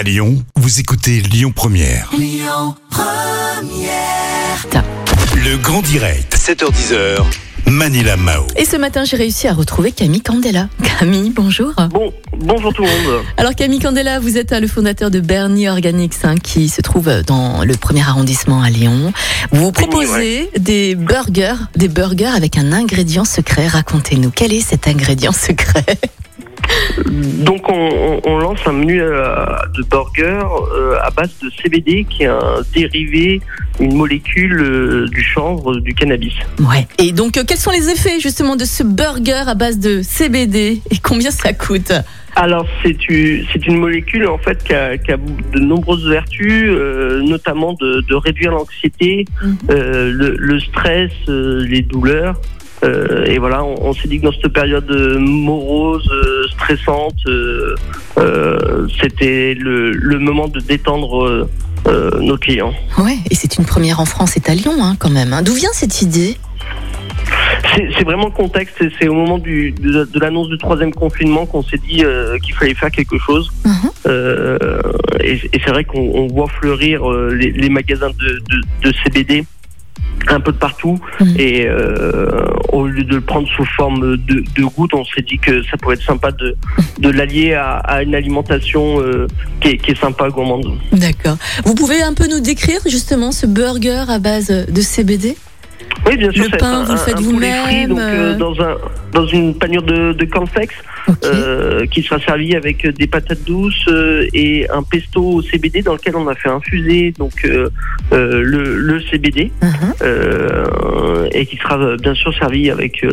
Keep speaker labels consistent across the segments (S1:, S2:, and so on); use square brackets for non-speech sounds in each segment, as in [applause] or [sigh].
S1: À Lyon, vous écoutez Lyon Première. Le grand direct, 7h10h. Manila Mao.
S2: Et ce matin, j'ai réussi à retrouver Camille Candela. [laughs] Camille, bonjour.
S3: Bon, bonjour tout le monde.
S2: Alors Camille Candela, vous êtes euh, le fondateur de Bernie Organics hein, qui se trouve euh, dans le premier arrondissement à Lyon. Vous proposez des burgers, des burgers avec un ingrédient secret. Racontez-nous, quel est cet ingrédient [laughs] secret?
S3: Donc on, lance un menu euh, de burger euh, à base de CBD qui est un dérivé, une molécule euh, du chanvre, du cannabis.
S2: Ouais. Et donc, quels sont les effets justement de ce burger à base de CBD et combien ça coûte?
S3: Alors c'est une, molécule en fait qui a, qui a de nombreuses vertus, euh, notamment de, de réduire l'anxiété,
S2: Mhm.
S3: euh, le, le stress, euh, les douleurs. Euh, et voilà, on, on s'est dit que dans cette période euh, morose, euh, stressante, euh, c'était le, le moment de détendre nos clients.
S2: Ouais. Et c'est une première en France, c'est à Lyon hein, quand même. hein. D'où vient cette idée?
S3: C'est vraiment le contexte, c'est- au moment du, de, de l'annonce du troisième confinement qu'on s'est dit euh, qu'il fallait faire quelque chose. Euh, et et c'est vrai qu'on on voit fleurir euh, les, les magasins de, de, de CBD un peu de partout.
S2: Mhm.
S3: Et euh, au lieu de le prendre sous forme de, de gouttes, on s'est dit que ça pourrait être sympa de, de l'allier à, à une alimentation euh, qui, est, qui est sympa, gourmande.
S2: D'accord. Vous pouvez un peu nous décrire justement ce burger à base de CBD
S3: Oui, bien sûr.
S2: Le pain,
S3: un-
S2: vous le faites vous-même, euh,
S3: euh, dans, un, dans une panure de, de cornflakes. Euh, qui sera servi avec des patates douces euh, et un pesto au CBD dans lequel on a fait infuser donc euh, euh, le, le CBD euh, et qui sera bien sûr servi avec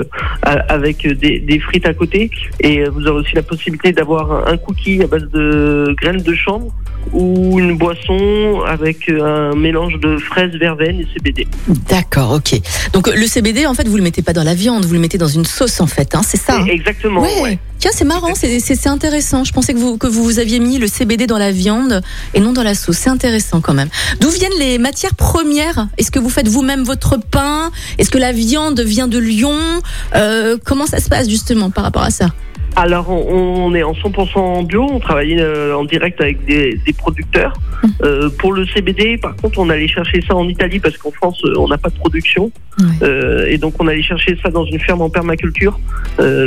S3: a- avec des, des frites à côté et vous aurez aussi la possibilité d'avoir un cookie à base de graines de chanvre ou une boisson avec un mélange de fraises, verveine et CBD.
S2: D'accord, ok. Donc le CBD, en fait, vous le mettez pas dans la viande, vous le mettez dans une sauce, en fait, hein, c'est ça hein?
S3: Exactement.
S2: Ouais.
S3: ouais.
S2: C'est marrant, c'est c'est- c'est intéressant. Je pensais que vous, que vous aviez mis le CBD dans la viande et non dans la sauce. C'est intéressant quand même. D'où viennent les matières premières? Est-ce que vous faites vous-même votre pain? Est-ce que la viande vient de Lyon? Euh, Comment ça se passe justement par rapport à ça?
S3: Alors, on, on est en 100% bio. On travaille euh, en direct avec des, des producteurs. Euh, pour le CBD, par contre, on allait chercher ça en Italie parce qu'en France, euh, on n'a pas de production.
S2: Ouais.
S3: Euh, et donc, on allait chercher ça dans une ferme en permaculture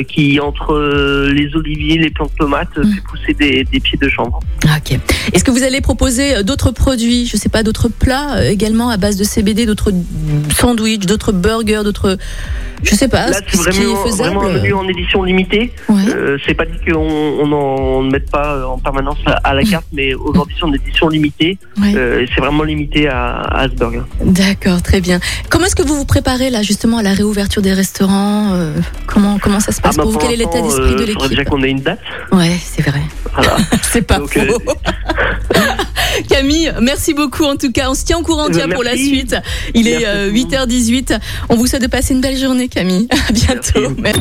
S3: qui, entre les oliviers, les plantes de tomates, euh,
S2: Mm.
S3: fait pousser des, des pieds de chanvre.
S2: Ah, Ok. Est-ce que vous allez proposer d'autres produits Je sais pas, d'autres plats également à base de CBD, d'autres sandwichs, d'autres burgers, d'autres, je sais pas,
S3: Là,
S2: ce
S3: c'est
S2: qui est
S3: vraiment,
S2: faisable.
S3: vraiment un menu en édition limitée.
S2: Ouais.
S3: Euh, c'est pas dit qu'on on n'en mette pas en permanence à, la carte, mais aujourd'hui, c'est en édition limitée.
S2: Ouais.
S3: Euh, c'est vraiment limité à, burger.
S2: D'accord, très bien. Comment est-ce que vous vous préparez là justement à la réouverture des restaurants euh, Comment comment ça se passe
S3: bah,
S2: pour vous Quel est l'état d'esprit de
S3: euh, faudrait déjà
S2: l'équipe
S3: qu'on ait une date.
S2: Ouais, c'est vrai.
S3: Voilà. [laughs]
S2: C'est pas
S3: Donc,
S2: faux.
S3: euh, [laughs]
S2: Camille, merci beaucoup en tout cas. On se tient au courant
S3: Euh,
S2: pour la suite. Il est
S3: Merci
S2: euh,
S3: beaucoup.
S2: 8h18. On vous souhaite de passer une belle journée Camille. [laughs] À bientôt.
S3: Merci.